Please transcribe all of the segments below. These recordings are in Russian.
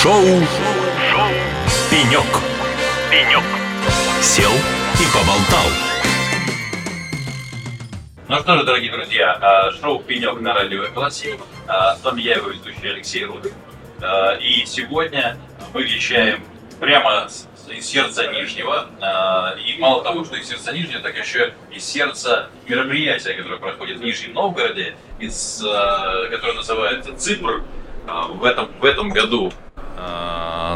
Шоу, Шоу. «Пенек». «Пенек». Сел и поболтал. Ну что же, дорогие друзья, а, шоу «Пенек» на радио «Классик». А, с вами я, его ведущий Алексей Рудых. А, и сегодня мы вещаем прямо из сердца Нижнего. И мало того, что из сердца Нижнего, так еще из сердца мероприятия, которое проходит в Нижнем Новгороде, из, которое называется «ЦИПР». В этом, в этом году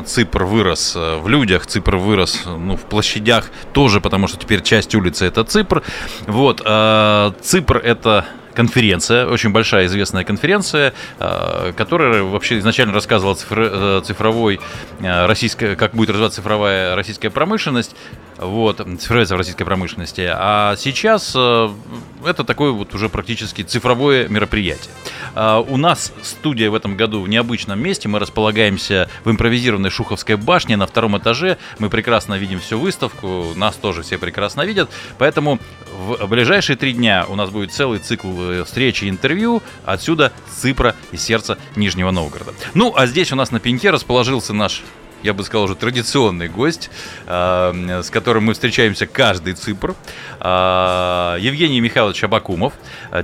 Ципр вырос э, в людях, Ципр вырос ну, в площадях тоже, потому что теперь часть улицы это Ципр. Вот, э, Ципр это конференция, очень большая известная конференция, э, которая вообще изначально рассказывала цифр, цифровой российская, как будет развиваться цифровая российская промышленность вот, цифровизация в российской промышленности. А сейчас э, это такое вот уже практически цифровое мероприятие. Э, у нас студия в этом году в необычном месте. Мы располагаемся в импровизированной Шуховской башне на втором этаже. Мы прекрасно видим всю выставку, нас тоже все прекрасно видят. Поэтому в ближайшие три дня у нас будет целый цикл э, встреч и интервью. Отсюда Ципра и сердце Нижнего Новгорода. Ну, а здесь у нас на пеньке расположился наш я бы сказал, уже традиционный гость, с которым мы встречаемся каждый цифр. А, Евгений Михайлович Абакумов,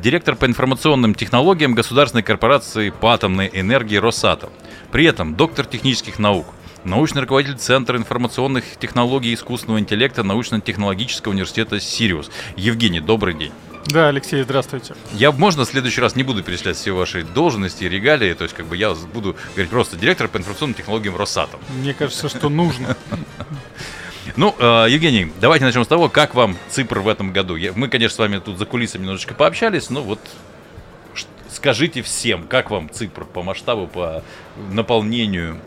директор по информационным технологиям государственной корпорации по атомной энергии Росатом. При этом доктор технических наук, научный руководитель Центра информационных технологий и искусственного интеллекта научно-технологического университета «Сириус». Евгений, добрый день. Да, Алексей, здравствуйте. Я, можно, в следующий раз не буду перечислять все ваши должности и регалии, то есть как бы я буду говорить просто директор по информационным технологиям Росатом. Мне кажется, что нужно. Ну, э, Евгений, давайте начнем с того, как вам ЦИПР в этом году. Мы, конечно, с вами тут за кулисами немножечко пообщались, но вот скажите всем, как вам ЦИПР по масштабу, по наполнению?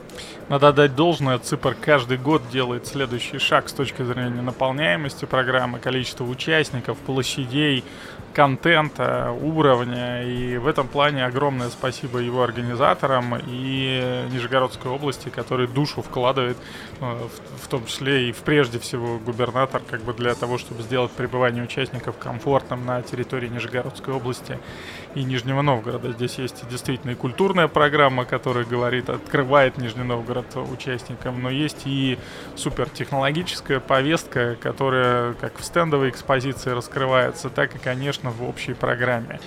Надо отдать должное, ЦИПР каждый год делает следующий шаг с точки зрения наполняемости программы, количества участников, площадей, контента, уровня. И в этом плане огромное спасибо его организаторам и Нижегородской области, который душу вкладывает, э, в том числе и в прежде всего губернатор, как бы для того, чтобы сделать пребывание участников комфортным на территории Нижегородской области и Нижнего Новгорода. Здесь есть действительно и культурная программа, которая говорит, открывает Нижний Новгород участникам, но есть и супертехнологическая повестка, которая как в стендовой экспозиции раскрывается, так и, конечно, в общей программе.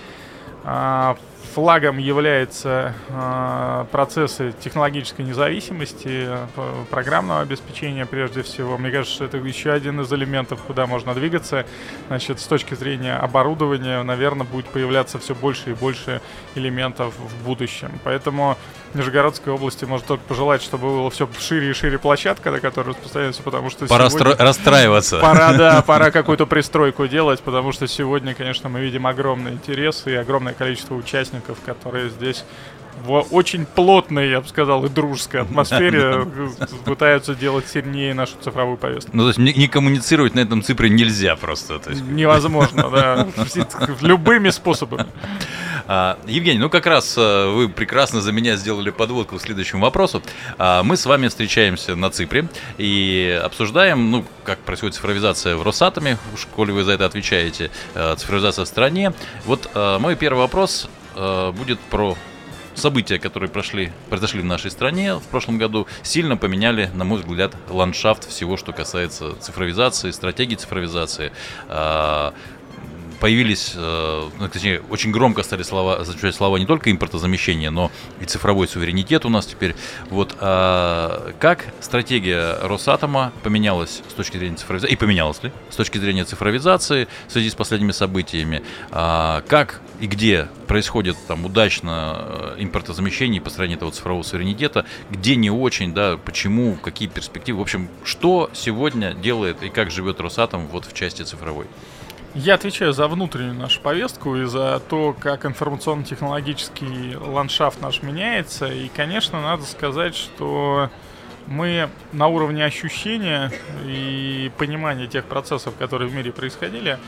А, флагом являются э, процессы технологической независимости, э, программного обеспечения прежде всего. Мне кажется, что это еще один из элементов, куда можно двигаться. Значит, с точки зрения оборудования, наверное, будет появляться все больше и больше элементов в будущем. Поэтому Нижегородской области может только пожелать, чтобы было все шире и шире площадка, на которой распространяется, потому что Пора сегодня... расстраиваться. Пора, да, пора какую-то пристройку делать, потому что сегодня, конечно, мы видим огромный интерес и огромное количество участников, которые здесь в очень плотной, я бы сказал, и дружеской атмосфере пытаются делать сильнее нашу цифровую повестку. Ну, то есть не, не коммуницировать на этом цифре нельзя просто. То есть... Невозможно, да. Любыми способами. А, Евгений, ну как раз а, вы прекрасно за меня сделали подводку к следующему вопросу. А, мы с вами встречаемся на Ципре и обсуждаем, ну, как происходит цифровизация в Росатоме, в школе вы за это отвечаете, цифровизация в стране. Вот мой первый вопрос будет про события, которые прошли, произошли в нашей стране в прошлом году, сильно поменяли, на мой взгляд, ландшафт всего, что касается цифровизации, стратегии цифровизации появились, э, ну, точнее, очень громко стали слова, звучать слова не только импортозамещения, но и цифровой суверенитет у нас теперь. Вот а, как стратегия Росатома поменялась с точки зрения цифровизации, и поменялась ли с точки зрения цифровизации в связи с последними событиями? А, как и где происходит там удачно э, импортозамещение и построение этого цифрового суверенитета, где не очень, да, почему, какие перспективы, в общем, что сегодня делает и как живет Росатом вот в части цифровой? Я отвечаю за внутреннюю нашу повестку и за то, как информационно-технологический ландшафт наш меняется. И, конечно, надо сказать, что мы на уровне ощущения и понимания тех процессов, которые в мире происходили,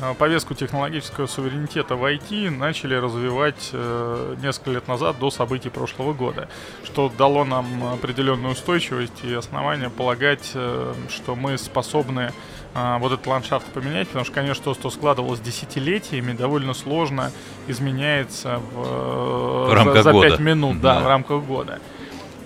э, повестку технологического суверенитета в IT начали развивать э, несколько лет назад до событий прошлого года, что дало нам определенную устойчивость и основания полагать, э, что мы способны а, вот этот ландшафт поменять, потому что, конечно, то, что складывалось десятилетиями, довольно сложно изменяется в, в рамках за, за 5 минут, да, да, в рамках года.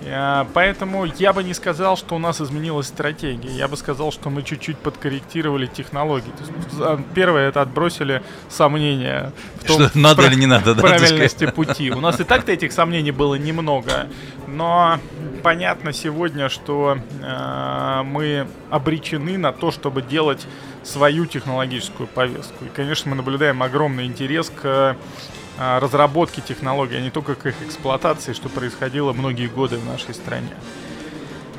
Э, поэтому я бы не сказал, что у нас изменилась стратегия. Я бы сказал, что мы чуть-чуть подкорректировали технологии. То есть, первое, это отбросили сомнения в том, что надо или не надо, да, правильности пути. У нас и так-то этих сомнений было немного, но понятно сегодня, что э, мы обречены на то, чтобы делать свою технологическую повестку. И, конечно, мы наблюдаем огромный интерес к разработки технологий, а не только к их эксплуатации, что происходило многие годы в нашей стране.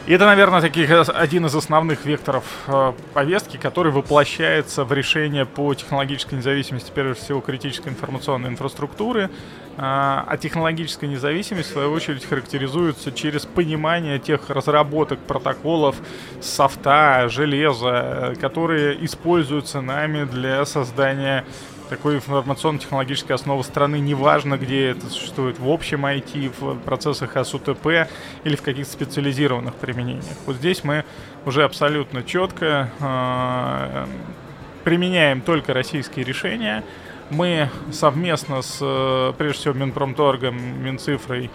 И это, наверное, таких, один из основных векторов э, повестки, который воплощается в решение по технологической независимости, прежде всего, критической информационной инфраструктуры. Э, а технологическая независимость, в свою очередь, характеризуется через понимание тех разработок, протоколов, софта, железа, которые используются нами для создания такой информационно-технологической основы страны, неважно, где это существует, в общем IT, в процессах СУТП или в каких-то специализированных применениях. Вот здесь мы уже абсолютно четко э, применяем только российские решения. Мы совместно с, э, прежде всего, Минпромторгом, Минцифрой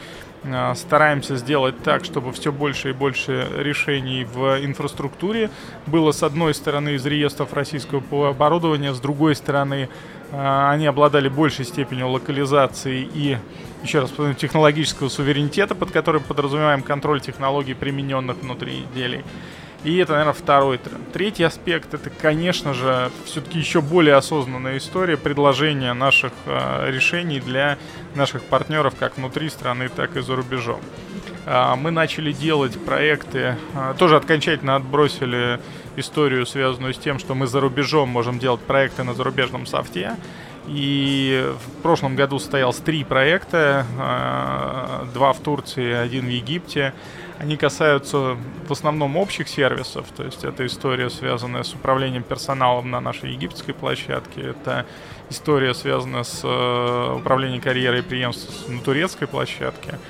стараемся сделать так, чтобы все больше и больше решений в инфраструктуре было с одной стороны из реестров российского оборудования, с другой стороны а, они обладали большей степенью локализации и, еще раз, технологического суверенитета, под которым подразумеваем контроль технологий, примененных внутри изделий. И это, наверное, второй тренд. Третий аспект это, конечно же, все-таки еще более осознанная история предложения наших э, решений для наших партнеров как внутри страны, так и за рубежом. Э, мы начали делать проекты, э, тоже окончательно отбросили историю, связанную с тем, что мы за рубежом можем делать проекты на зарубежном софте. И в прошлом году состоялось три проекта, два в Турции, один в Египте. Они касаются в основном общих сервисов, то есть это история, связанная с управлением персоналом на нашей египетской площадке, это история, связанная с э, управлением карьерой и преемством на турецкой площадке,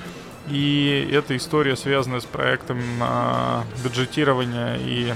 и это история, связанная с проектом э, бюджетирования и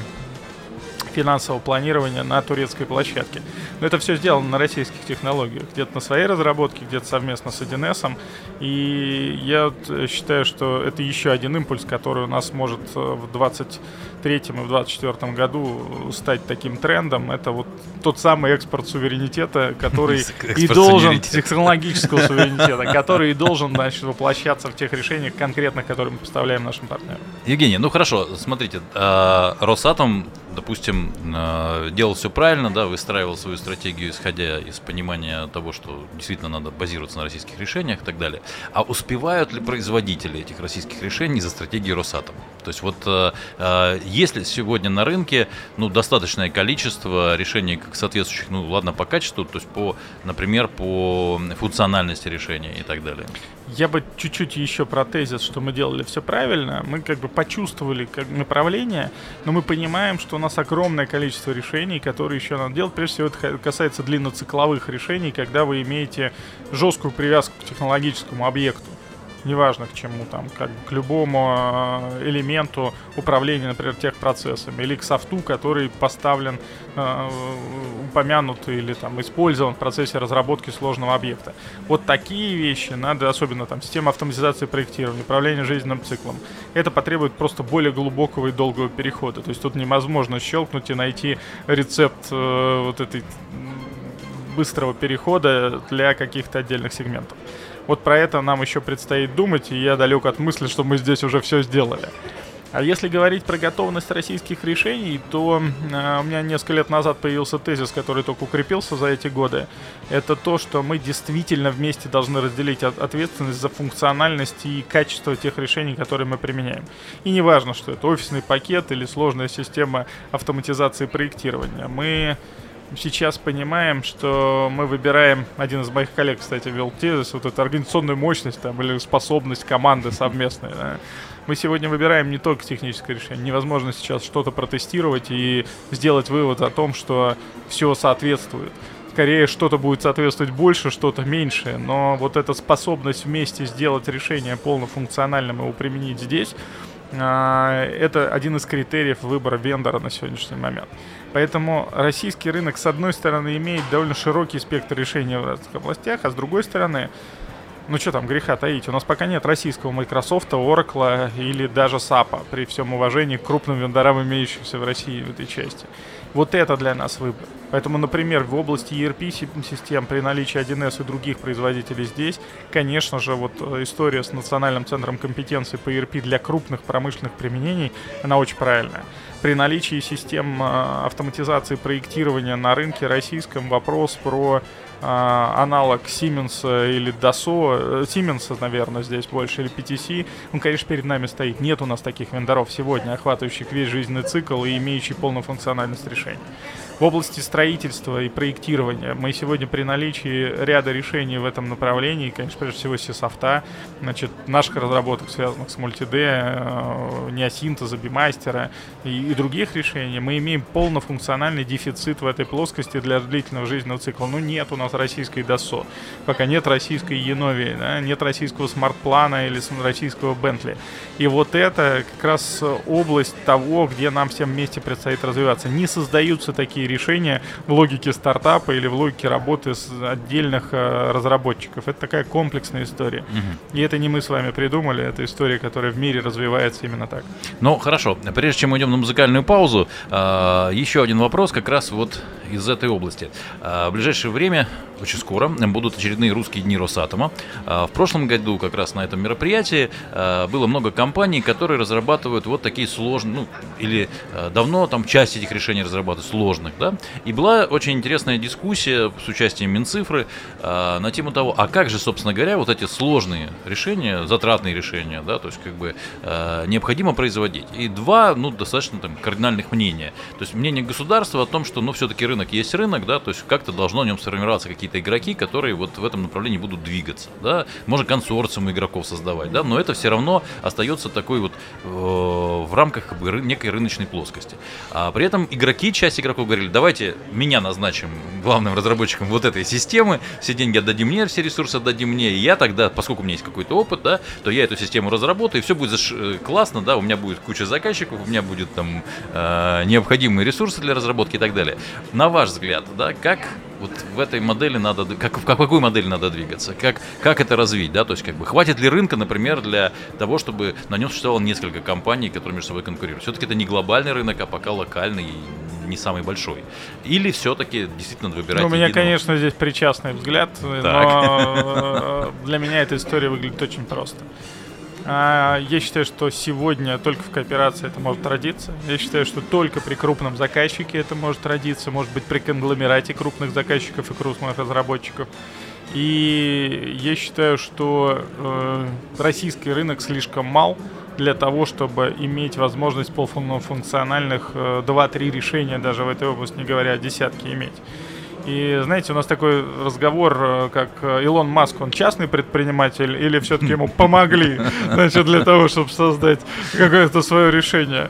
финансового планирования на турецкой площадке. Но это все сделано на российских технологиях. Где-то на своей разработке, где-то совместно с 1С. И я считаю, что это еще один импульс, который у нас может э, в 23 и в 24 году стать таким трендом. Это вот тот самый экспорт суверенитета, который и должен, технологического суверенитета, который и должен, значит, воплощаться в тех решениях конкретных, которые мы поставляем нашим партнерам. Евгений, ну хорошо, смотрите, а, Росатом допустим, э, делал все правильно, да, выстраивал свою стратегию, исходя из понимания того, что действительно надо базироваться на российских решениях и так далее. А успевают ли производители этих российских решений за стратегией Росатом? То есть вот э, э, если сегодня на рынке ну, достаточное количество решений как соответствующих, ну ладно, по качеству, то есть по, например, по функциональности решения и так далее? Я бы чуть-чуть еще про тезис, что мы делали все правильно. Мы как бы почувствовали как направление, но мы понимаем, что нас огромное количество решений, которые еще надо делать. Прежде всего, это касается длинноцикловых решений, когда вы имеете жесткую привязку к технологическому объекту неважно к чему, там, как к любому э, элементу управления, например, техпроцессами, или к софту, который поставлен, э, упомянут или там использован в процессе разработки сложного объекта. Вот такие вещи надо, особенно там система автоматизации проектирования, управления жизненным циклом, это потребует просто более глубокого и долгого перехода. То есть тут невозможно щелкнуть и найти рецепт э, вот этой быстрого перехода для каких-то отдельных сегментов. Вот про это нам еще предстоит думать, и я далек от мысли, что мы здесь уже все сделали. А если говорить про готовность российских решений, то э, у меня несколько лет назад появился тезис, который только укрепился за эти годы. Это то, что мы действительно вместе должны разделить ответственность за функциональность и качество тех решений, которые мы применяем. И не важно, что это офисный пакет или сложная система автоматизации проектирования. Мы сейчас понимаем, что мы выбираем, один из моих коллег, кстати, вел тезис, вот эту организационную мощность там, или способность команды совместной. Да. Мы сегодня выбираем не только техническое решение. Невозможно сейчас что-то протестировать и сделать вывод о том, что все соответствует. Скорее, что-то будет соответствовать больше, что-то меньше. Но вот эта способность вместе сделать решение полнофункциональным и его применить здесь, это один из критериев выбора вендора на сегодняшний момент. Поэтому российский рынок, с одной стороны, имеет довольно широкий спектр решений в разных областях, а с другой стороны, ну что там греха таить, у нас пока нет российского Microsoft, Oracle или даже SAP, при всем уважении к крупным вендорам, имеющимся в России в этой части. Вот это для нас выбор. Поэтому, например, в области ERP-систем при наличии 1С и других производителей здесь, конечно же, вот э, история с Национальным центром компетенции по ERP для крупных промышленных применений, она очень правильная. При наличии систем э, автоматизации проектирования на рынке российском вопрос про а, аналог Siemens или Dassault, э, Siemens, наверное, здесь больше, или PTC, он, конечно, перед нами стоит. Нет у нас таких вендоров сегодня, охватывающих весь жизненный цикл и имеющих полную функциональность решений. В области строительства и проектирования мы сегодня при наличии ряда решений в этом направлении, конечно, прежде всего Сисофта, значит, наших разработок, связанных с мультиде, э, неосинтеза, бимастера и, и других решений, мы имеем полнофункциональный дефицит в этой плоскости для длительного жизненного цикла. Ну, нет у нас российской DASO, пока нет российской Яновии, да, нет российского смарт-плана или российского Бентли. И вот это как раз область того, где нам всем вместе предстоит развиваться. Не создаются такие решения в логике стартапа или в логике работы с отдельных э, разработчиков. Это такая комплексная история. Угу. И это не мы с вами придумали, это история, которая в мире развивается именно так. Ну, хорошо. Прежде чем мы идем на музыкальную паузу, э, еще один вопрос как раз вот из этой области. Э, в ближайшее время очень скоро будут очередные русские дни Росатома. В прошлом году как раз на этом мероприятии было много компаний, которые разрабатывают вот такие сложные, ну, или давно там часть этих решений разрабатывают сложных, да, и была очень интересная дискуссия с участием Минцифры на тему того, а как же, собственно говоря, вот эти сложные решения, затратные решения, да, то есть как бы необходимо производить. И два, ну, достаточно там кардинальных мнения. То есть мнение государства о том, что, ну, все-таки рынок есть рынок, да, то есть как-то должно в нем сформироваться какие-то игроки, которые вот в этом направлении будут двигаться, да, можно консорциум игроков создавать, да, но это все равно остается такой вот э, в рамках как бы, некой рыночной плоскости. А при этом игроки, часть игроков говорили, давайте меня назначим главным разработчиком вот этой системы, все деньги отдадим мне, все ресурсы отдадим мне, и я тогда, поскольку у меня есть какой-то опыт, да, то я эту систему разработаю, и все будет заш... Э, классно, да, у меня будет куча заказчиков, у меня будет там э, необходимые ресурсы для разработки и так далее. На ваш взгляд, да, как вот в этой модели надо, как, в какой модели надо двигаться, как, как это развить, да, то есть как бы хватит ли рынка, например, для того, чтобы на нем существовало несколько компаний, которые между собой конкурируют. Все-таки это не глобальный рынок, а пока локальный и не самый большой. Или все-таки действительно выбирать ну, У меня, единого... конечно, здесь причастный взгляд, так. но для меня эта история выглядит очень просто. А, я считаю, что сегодня только в кооперации это может родиться. Я считаю, что только при крупном заказчике это может родиться. Может быть, при конгломерате крупных заказчиков и крупных разработчиков. И я считаю, что э, российский рынок слишком мал для того, чтобы иметь возможность полуфункциональных э, 2-3 решения даже в этой области, не говоря о десятке иметь. И знаете, у нас такой разговор, э, как э, Илон Маск, он частный предприниматель или все-таки ему помогли, значит, для того, чтобы создать какое-то свое решение.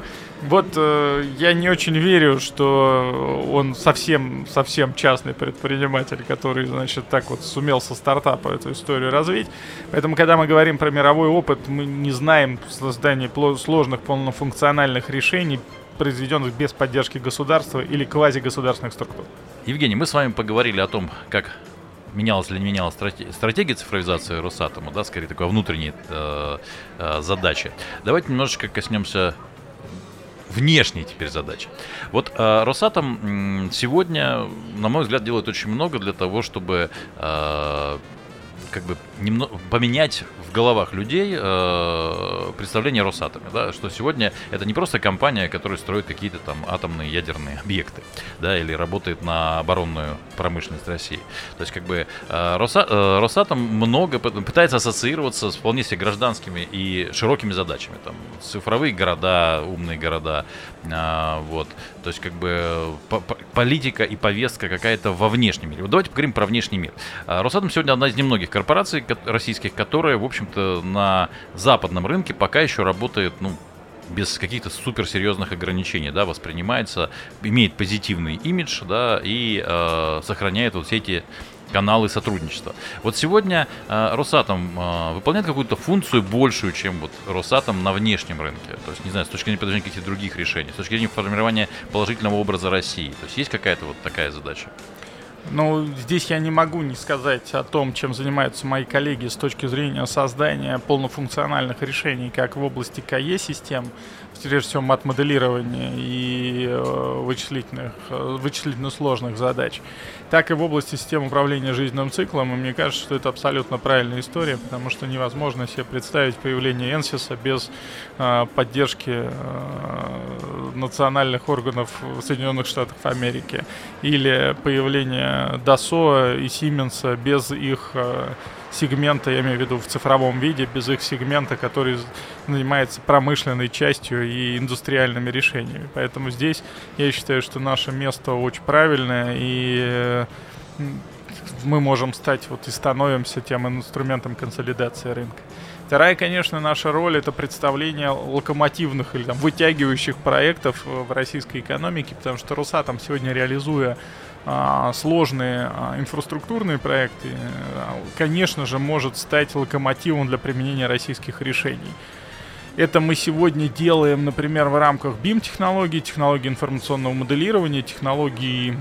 Вот э, я не очень верю, что он совсем, совсем частный предприниматель, который, значит, так вот сумел со стартапа эту историю развить. Поэтому, когда мы говорим про мировой опыт, мы не знаем создания сложных полнофункциональных решений, произведенных без поддержки государства или квазигосударственных структур. Евгений, мы с вами поговорили о том, как менялась или не менялась стратегия цифровизации Росатома, да, скорее такая внутренняя э, э, задача. Давайте немножечко коснемся внешней теперь задачи. Вот э, Росатом сегодня, на мой взгляд, делает очень много для того, чтобы э, как бы немного поменять в головах людей э, представление о Росатоме, да, что сегодня это не просто компания, которая строит какие-то там атомные ядерные объекты, да, или работает на оборонную промышленность России. То есть как бы э, Роса, э, Росатом много пытается ассоциироваться с вполне себе гражданскими и широкими задачами, там цифровые города, умные города, э, вот, то есть как бы по, по, политика и повестка какая-то во внешнем мире. Вот давайте поговорим про внешний мир. Э, Росатом сегодня одна из немногих корпораций российских, которая, в общем-то, на западном рынке пока еще работает, ну, без каких-то суперсерьезных ограничений, да, воспринимается, имеет позитивный имидж, да, и э, сохраняет вот все эти каналы сотрудничества. Вот сегодня э, Росатом э, выполняет какую-то функцию большую, чем вот Росатом на внешнем рынке. То есть, не знаю, с точки зрения предложения каких-то других решений, с точки зрения формирования положительного образа России. То есть есть какая-то вот такая задача? Ну, здесь я не могу не сказать о том, чем занимаются мои коллеги с точки зрения создания полнофункциональных решений как в области КЕ-систем, прежде всего мат-моделирования и э, вычислительных, э, вычислительно сложных задач, так и в области систем управления жизненным циклом. И мне кажется, что это абсолютно правильная история, потому что невозможно себе представить появление Энсиса без э, поддержки э, национальных органов Соединенных Штатов Америки или появление DASO и Siemens без их э, сегмента, я имею в виду в цифровом виде, без их сегмента, который занимается промышленной частью и индустриальными решениями. Поэтому здесь я считаю, что наше место очень правильное, и мы можем стать вот и становимся тем инструментом консолидации рынка. Вторая, конечно, наша роль это представление локомотивных или там, вытягивающих проектов в российской экономике, потому что Росатом сегодня реализуя а, сложные а, инфраструктурные проекты, а, конечно же, может стать локомотивом для применения российских решений. Это мы сегодня делаем, например, в рамках BIM-технологий, технологии информационного моделирования, технологии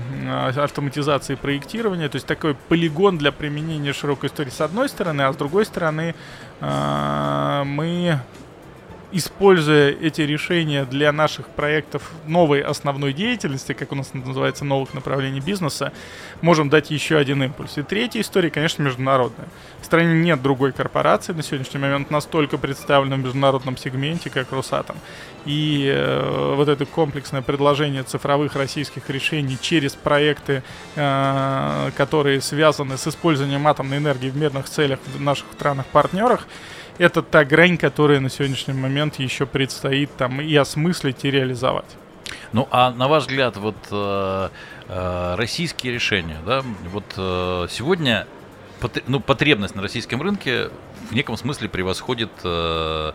автоматизации проектирования. То есть такой полигон для применения широкой истории с одной стороны, а с другой стороны мы используя эти решения для наших проектов новой основной деятельности, как у нас называется, новых направлений бизнеса, можем дать еще один импульс. И третья история, конечно, международная. В стране нет другой корпорации на сегодняшний момент настолько представленной в международном сегменте, как Росатом. И э, вот это комплексное предложение цифровых российских решений через проекты, э, которые связаны с использованием атомной энергии в мирных целях в наших странах-партнерах, это та грань, которая на сегодняшний момент еще предстоит там и осмыслить, и реализовать. Ну, а на ваш взгляд, вот э, э, российские решения, да, вот э, сегодня ну, потребность на российском рынке в неком смысле превосходит э,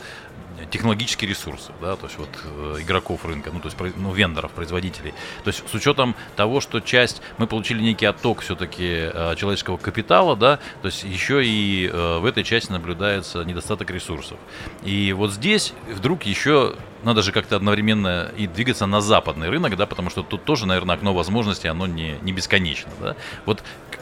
технологические ресурсы, да, то есть вот э, игроков рынка, ну, то есть ну, вендоров, производителей. То есть с учетом того, что часть, мы получили некий отток все-таки э, человеческого капитала, да, то есть еще и э, в этой части наблюдается недостаток ресурсов. И вот здесь вдруг еще надо же как-то одновременно и двигаться на западный рынок, да, потому что тут тоже, наверное, окно возможностей, оно не, не бесконечно, да. Вот Э,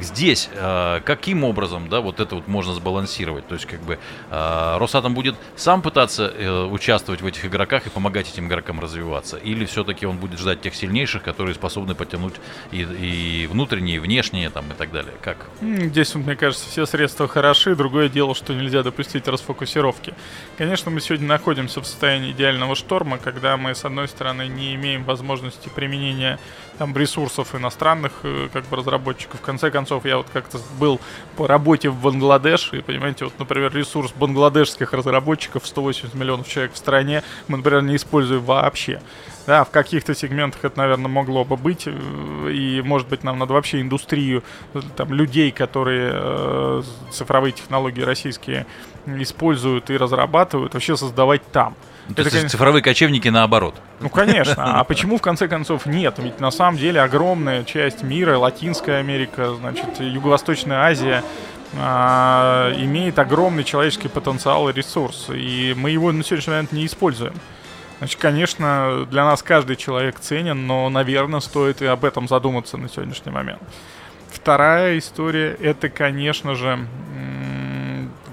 здесь э, каким образом, да, вот это вот можно сбалансировать? То есть, как бы э, Росатом будет сам пытаться участвовать в этих игроках и помогать этим игрокам развиваться? Или все-таки он будет ждать тех сильнейших, которые способны потянуть и, и внутренние, и внешние, там, и так далее? Как? Здесь, мне кажется, все средства хороши. Другое дело, что нельзя допустить расфокусировки. Конечно, мы сегодня находимся в состоянии идеального шторма, когда мы, с одной стороны, не имеем возможности применения там ресурсов иностранных как бы разработчиков. В конце концов, я вот как-то был по работе в Бангладеш, и, понимаете, вот, например, ресурс бангладешских разработчиков 180 миллионов человек в стране мы, например, не используем вообще. Да, в каких-то сегментах это, наверное, могло бы быть, э, и, может быть, нам надо вообще индустрию, там, людей, которые э, цифровые технологии российские используют и разрабатывают, вообще создавать там. Ну, то это, есть конечно... цифровые кочевники наоборот. Ну, конечно. А почему, в конце концов, нет? Ведь на самом деле огромная часть мира, Латинская Америка, значит, Юго-Восточная Азия, а, имеет огромный человеческий потенциал и ресурс. И мы его на сегодняшний момент не используем. Значит, конечно, для нас каждый человек ценен, но, наверное, стоит и об этом задуматься на сегодняшний момент. Вторая история — это, конечно же,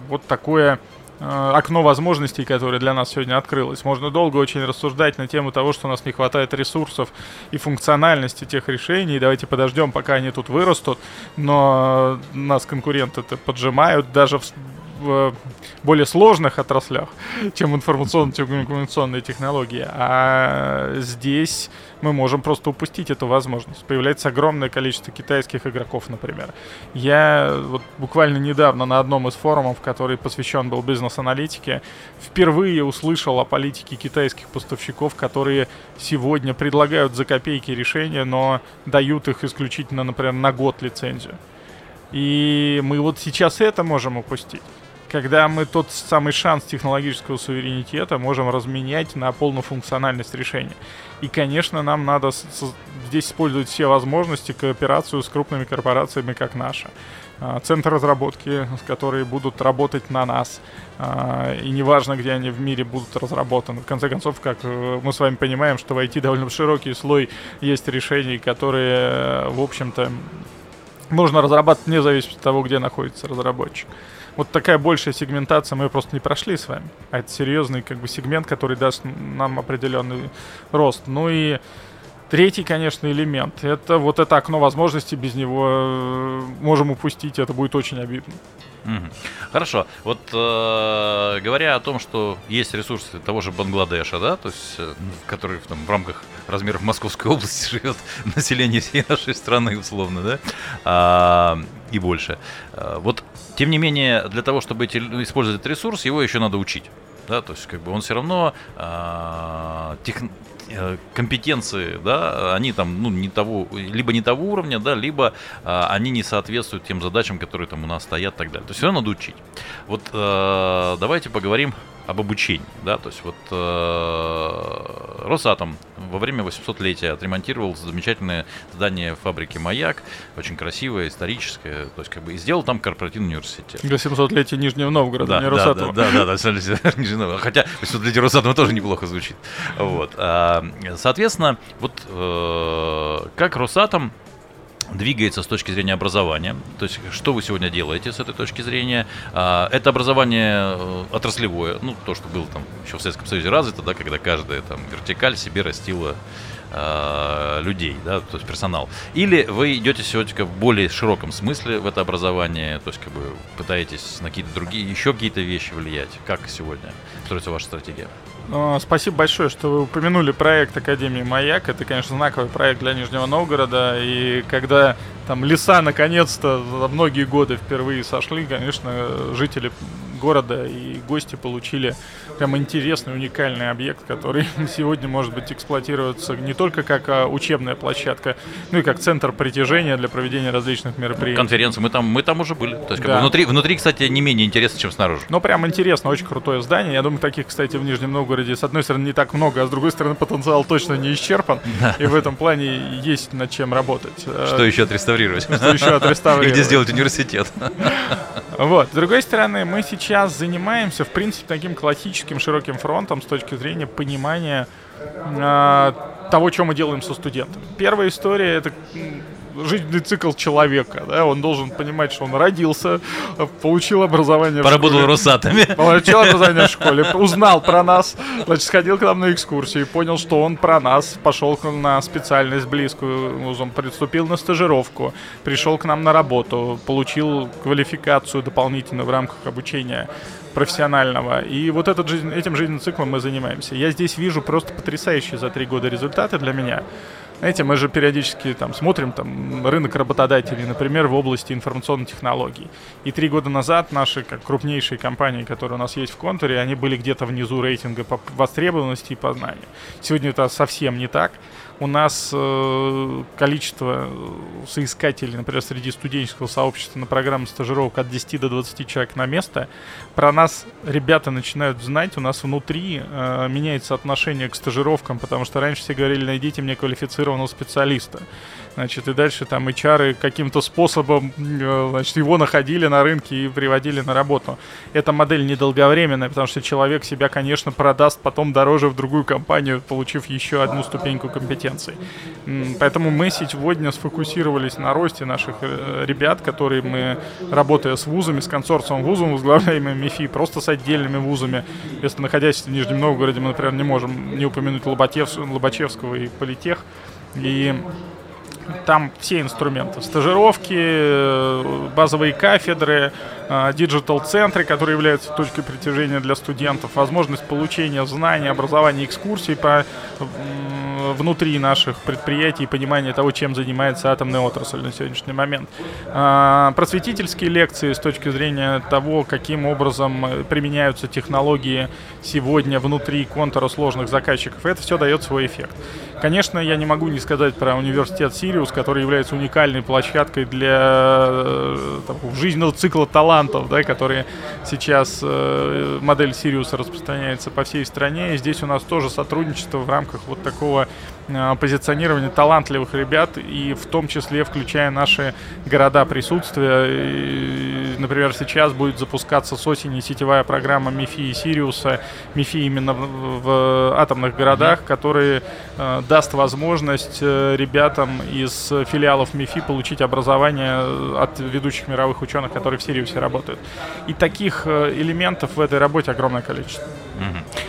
вот такое Э, окно возможностей, которое для нас сегодня открылось. Можно долго очень рассуждать на тему того, что у нас не хватает ресурсов и функциональности тех решений. Давайте подождем, пока они тут вырастут. Но нас конкуренты поджимают даже в в более сложных отраслях, чем информационно-коммуникационные технологии. А здесь мы можем просто упустить эту возможность. Появляется огромное количество китайских игроков, например. Я вот буквально недавно на одном из форумов, который посвящен был бизнес-аналитике, впервые услышал о политике китайских поставщиков, которые сегодня предлагают за копейки решения, но дают их исключительно, например, на год лицензию. И мы вот сейчас это можем упустить когда мы тот самый шанс технологического суверенитета можем разменять на полную функциональность решения. И, конечно, нам надо здесь использовать все возможности, кооперацию с крупными корпорациями, как наша. А, центр разработки, которые будут работать на нас. А, и неважно, где они в мире будут разработаны. В конце концов, как э, мы с вами понимаем, что в IT довольно широкий слой есть решений, которые, в общем-то, можно разрабатывать вне зависимости от того, где находится разработчик. Вот такая большая сегментация мы просто не прошли с вами. А это серьезный как бы сегмент, который даст нам определенный рост. Ну и Третий, конечно, элемент. Это вот это окно возможностей, без него э, можем упустить, это будет очень обидно. Хорошо. Вот э, говоря о том, что есть ресурсы того же Бангладеша, да, то есть, э, в который там, в рамках размеров Московской области живет население всей нашей страны, условно, да, а, и больше. А, вот, тем не менее, для того, чтобы эти, использовать этот ресурс, его еще надо учить. Да, то есть, как бы он все равно а, тех, Э, компетенции, да, они там, ну, не того, либо не того уровня, да, либо а, они не соответствуют тем задачам, которые там у нас стоят и так далее. То есть все надо учить. Вот а, давайте поговорим об обучении, да, то есть вот э, Росатом во время 800-летия отремонтировал замечательное здание фабрики «Маяк», очень красивое, историческое, то есть как бы и сделал там корпоративный университет. Для 700-летия Нижнего Новгорода, да, не Росатома. Да, да, да, да, да, хотя 800-летие Росатома тоже неплохо звучит. Вот, а, соответственно, вот э, как Росатом двигается с точки зрения образования. То есть, что вы сегодня делаете с этой точки зрения? А, это образование э, отраслевое, ну, то, что было там еще в Советском Союзе развито, да, когда каждая там вертикаль себе растила э, людей, да, то есть персонал. Или вы идете сегодня в более широком смысле в это образование, то есть как бы пытаетесь на какие-то другие, еще какие-то вещи влиять. Как сегодня строится ваша стратегия? Ну, спасибо большое, что вы упомянули проект Академии «Маяк». Это, конечно, знаковый проект для Нижнего Новгорода. И когда там леса наконец-то за многие годы впервые сошли, конечно, жители города и гости получили прям интересный, уникальный объект, который сегодня может быть эксплуатироваться не только как а, учебная площадка, ну и как центр притяжения для проведения различных мероприятий. Конференции, мы там, мы там уже были. То есть, как да. бы внутри, внутри, кстати, не менее интересно, чем снаружи. Ну, прям интересно, очень крутое здание. Я думаю, таких, кстати, в Нижнем Новгороде, с одной стороны, не так много, а с другой стороны, потенциал точно не исчерпан. Да. И в этом плане есть над чем работать. Что еще отреставрировать? Что еще отреставрировать? И где сделать университет? Вот. С другой стороны, мы сейчас занимаемся, в принципе, таким классическим широким фронтом с точки зрения понимания э, того, что мы делаем со студентами. Первая история — это жизненный цикл человека. Да? Он должен понимать, что он родился, получил образование Поработал в школе. Росатами. Получил образование в школе, узнал про нас, значит, сходил к нам на экскурсию, понял, что он про нас, пошел на специальность близкую, он приступил на стажировку, пришел к нам на работу, получил квалификацию дополнительно в рамках обучения профессионального. И вот этот этим жизненным циклом мы занимаемся. Я здесь вижу просто потрясающие за три года результаты для меня. Знаете, мы же периодически там смотрим там рынок работодателей, например, в области информационных технологий. И три года назад наши как крупнейшие компании, которые у нас есть в контуре, они были где-то внизу рейтинга по востребованности и по знанию. Сегодня это совсем не так у нас э, количество соискателей, например, среди студенческого сообщества на программу стажировок от 10 до 20 человек на место. Про нас ребята начинают знать, у нас внутри э, меняется отношение к стажировкам, потому что раньше все говорили, найдите мне квалифицированного специалиста. Значит, и дальше там HR каким-то способом, э, значит, его находили на рынке и приводили на работу. Эта модель недолговременная, потому что человек себя, конечно, продаст потом дороже в другую компанию, получив еще одну ступеньку компетенций. Поэтому мы сегодня сфокусировались на росте наших э, ребят, которые мы, работая с вузами, с консорциумом вузом, возглавляемым МИФИ, просто с отдельными вузами, если находясь в Нижнем Новгороде, мы, например, не можем не упомянуть Лоботевского и Политех, и там все инструменты. Стажировки, э, базовые кафедры, э, диджитал-центры, которые являются точкой притяжения для студентов, возможность получения знаний, образования, экскурсий по внутри наших предприятий, понимание того, чем занимается атомная отрасль на сегодняшний момент. А, просветительские лекции с точки зрения того, каким образом э, применяются технологии сегодня внутри контура сложных заказчиков, это все дает свой эффект. Конечно, я не могу не сказать про университет Сириус, который является уникальной площадкой для э, там, жизненного цикла талантов, да, которые сейчас э, модель Сириуса распространяется по всей стране. И здесь у нас тоже сотрудничество в рамках вот такого э, позиционирование талантливых ребят, и в том числе включая наши города присутствия. И, например, сейчас будет запускаться с осени сетевая программа МИФИ и Сириуса, МИФИ именно в, атомных городах, которые э, даст возможность э, ребятам из филиалов МИФИ получить образование от ведущих мировых ученых, которые в Сириусе работают. И таких э, элементов в этой работе огромное количество.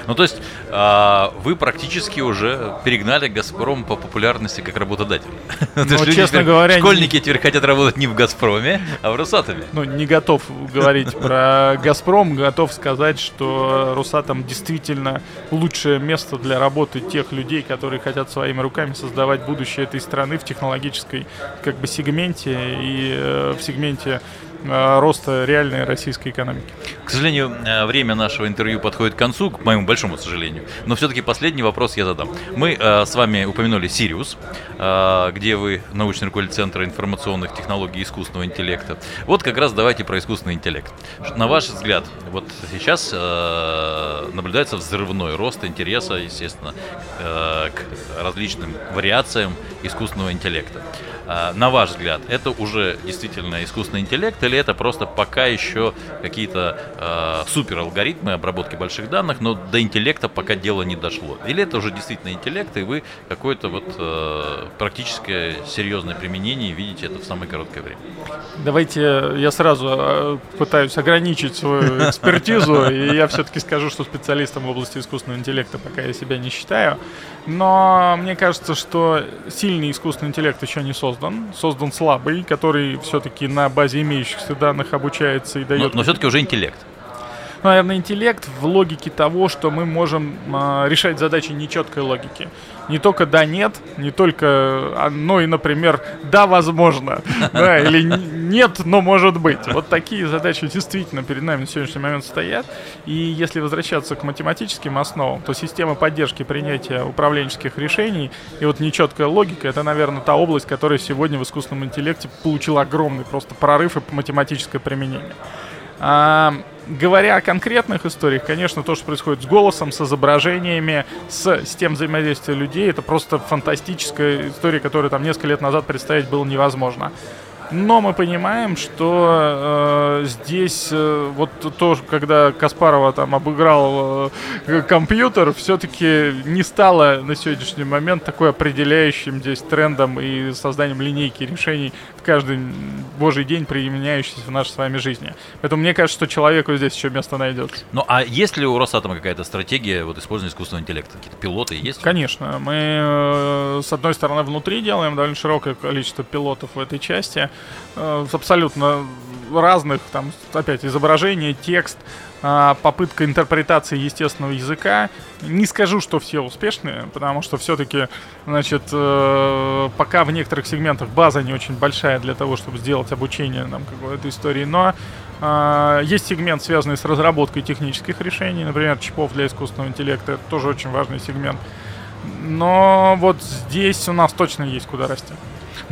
Ну, то есть э, вы практически уже перегнали «Газпром» по популярности как работодатель. Ну, честно теперь, говоря... Школьники теперь хотят работать не в «Газпроме», а в «Росатоме». Ну, не готов говорить про «Газпром», готов сказать, что «Росатом» действительно лучшее место для работы тех людей, которые хотят своими руками создавать будущее этой страны в технологической как бы сегменте и э, в сегменте роста реальной российской экономики. К сожалению, э, время нашего интервью подходит к концу, к моему большому сожалению. Но все-таки последний вопрос я задам. Мы э, с вами упомянули Сириус, э, где вы научный руководитель Центра информационных технологий и искусственного интеллекта. Вот как раз давайте про искусственный интеллект. На ваш взгляд, вот сейчас э, наблюдается взрывной рост интереса, естественно, э, к различным вариациям искусственного интеллекта. А, на ваш взгляд, это уже действительно искусственный интеллект или это просто пока еще какие-то э, супер алгоритмы обработки больших данных, но до интеллекта пока дело не дошло? Или это уже действительно интеллект, и вы какое-то вот э, практическое серьезное применение видите это в самое короткое время? Давайте я сразу пытаюсь ограничить свою экспертизу, и я все-таки скажу, что специалистом в области искусственного интеллекта пока я себя не считаю. Но мне кажется, что сильный искусственный интеллект еще не создан. Создан слабый, который все-таки на базе имеющихся данных обучается и дает... Но, но все-таки уже интеллект наверное, интеллект в логике того, что мы можем э, решать задачи нечеткой логики. Не только да, нет, не только, а, но и, например, да, возможно, да, или нет, но может быть. Вот такие задачи действительно перед нами на сегодняшний момент стоят. И если возвращаться к математическим основам, то система поддержки принятия управленческих решений и вот нечеткая логика, это, наверное, та область, которая сегодня в искусственном интеллекте получила огромный просто прорыв и математическое применение. Говоря о конкретных историях, конечно, то, что происходит с голосом, с изображениями, с системой взаимодействия людей, это просто фантастическая история, которую там несколько лет назад представить было невозможно. Но мы понимаем, что э, здесь э, вот то, когда Каспарова там обыграл э, компьютер, все-таки не стало на сегодняшний момент такой определяющим здесь трендом и созданием линейки решений каждый божий день, применяющийся в нашей с вами жизни. Поэтому мне кажется, что человеку здесь еще место найдется. Ну а есть ли у Росатома какая-то стратегия вот использования искусственного интеллекта? Какие-то пилоты есть? Конечно. Мы, э, с одной стороны, внутри делаем довольно широкое количество пилотов в этой части. Э, абсолютно разных, там, опять, изображение, текст, э, попытка интерпретации естественного языка. Не скажу, что все успешные, потому что все-таки, значит, э, пока в некоторых сегментах база не очень большая для того, чтобы сделать обучение нам какой-то истории, но есть сегмент, связанный с разработкой технических решений, например, чипов для искусственного интеллекта, это тоже очень важный сегмент. Но вот здесь у нас точно есть куда расти.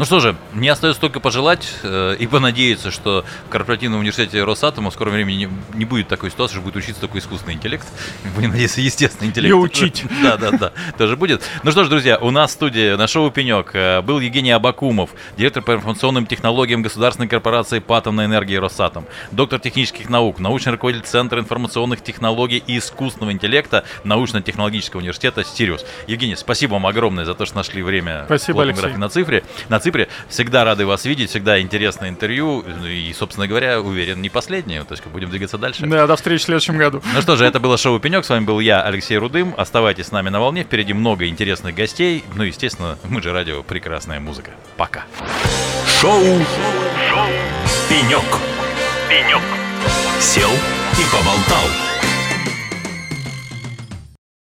Ну что же, мне остается только пожелать э, и понадеяться, что в корпоративном университете Росатома в скором времени не, не будет такой ситуации, что будет учиться такой искусственный интеллект. Будем надеяться, естественный интеллект. И учить. Да, да, да, тоже будет. Ну что ж, друзья, у нас в студии на шоу «Пенек» э, был Евгений Абакумов, директор по информационным технологиям государственной корпорации по атомной энергии Росатом, доктор технических наук, научный руководитель Центра информационных технологий и искусственного интеллекта научно-технологического университета «Сириус». Евгений, спасибо вам огромное за то, что нашли время спасибо, Алексей. на цифре. На Ципре. Всегда рады вас видеть, всегда интересное интервью. И, собственно говоря, уверен, не последнее. То есть будем двигаться дальше. Да, до встречи в следующем году. Ну что же, это было шоу «Пенек». С вами был я, Алексей Рудым. Оставайтесь с нами на волне. Впереди много интересных гостей. Ну, естественно, мы же радио «Прекрасная музыка». Пока. Шоу, шоу «Пенек». «Пенек». Сел и поболтал.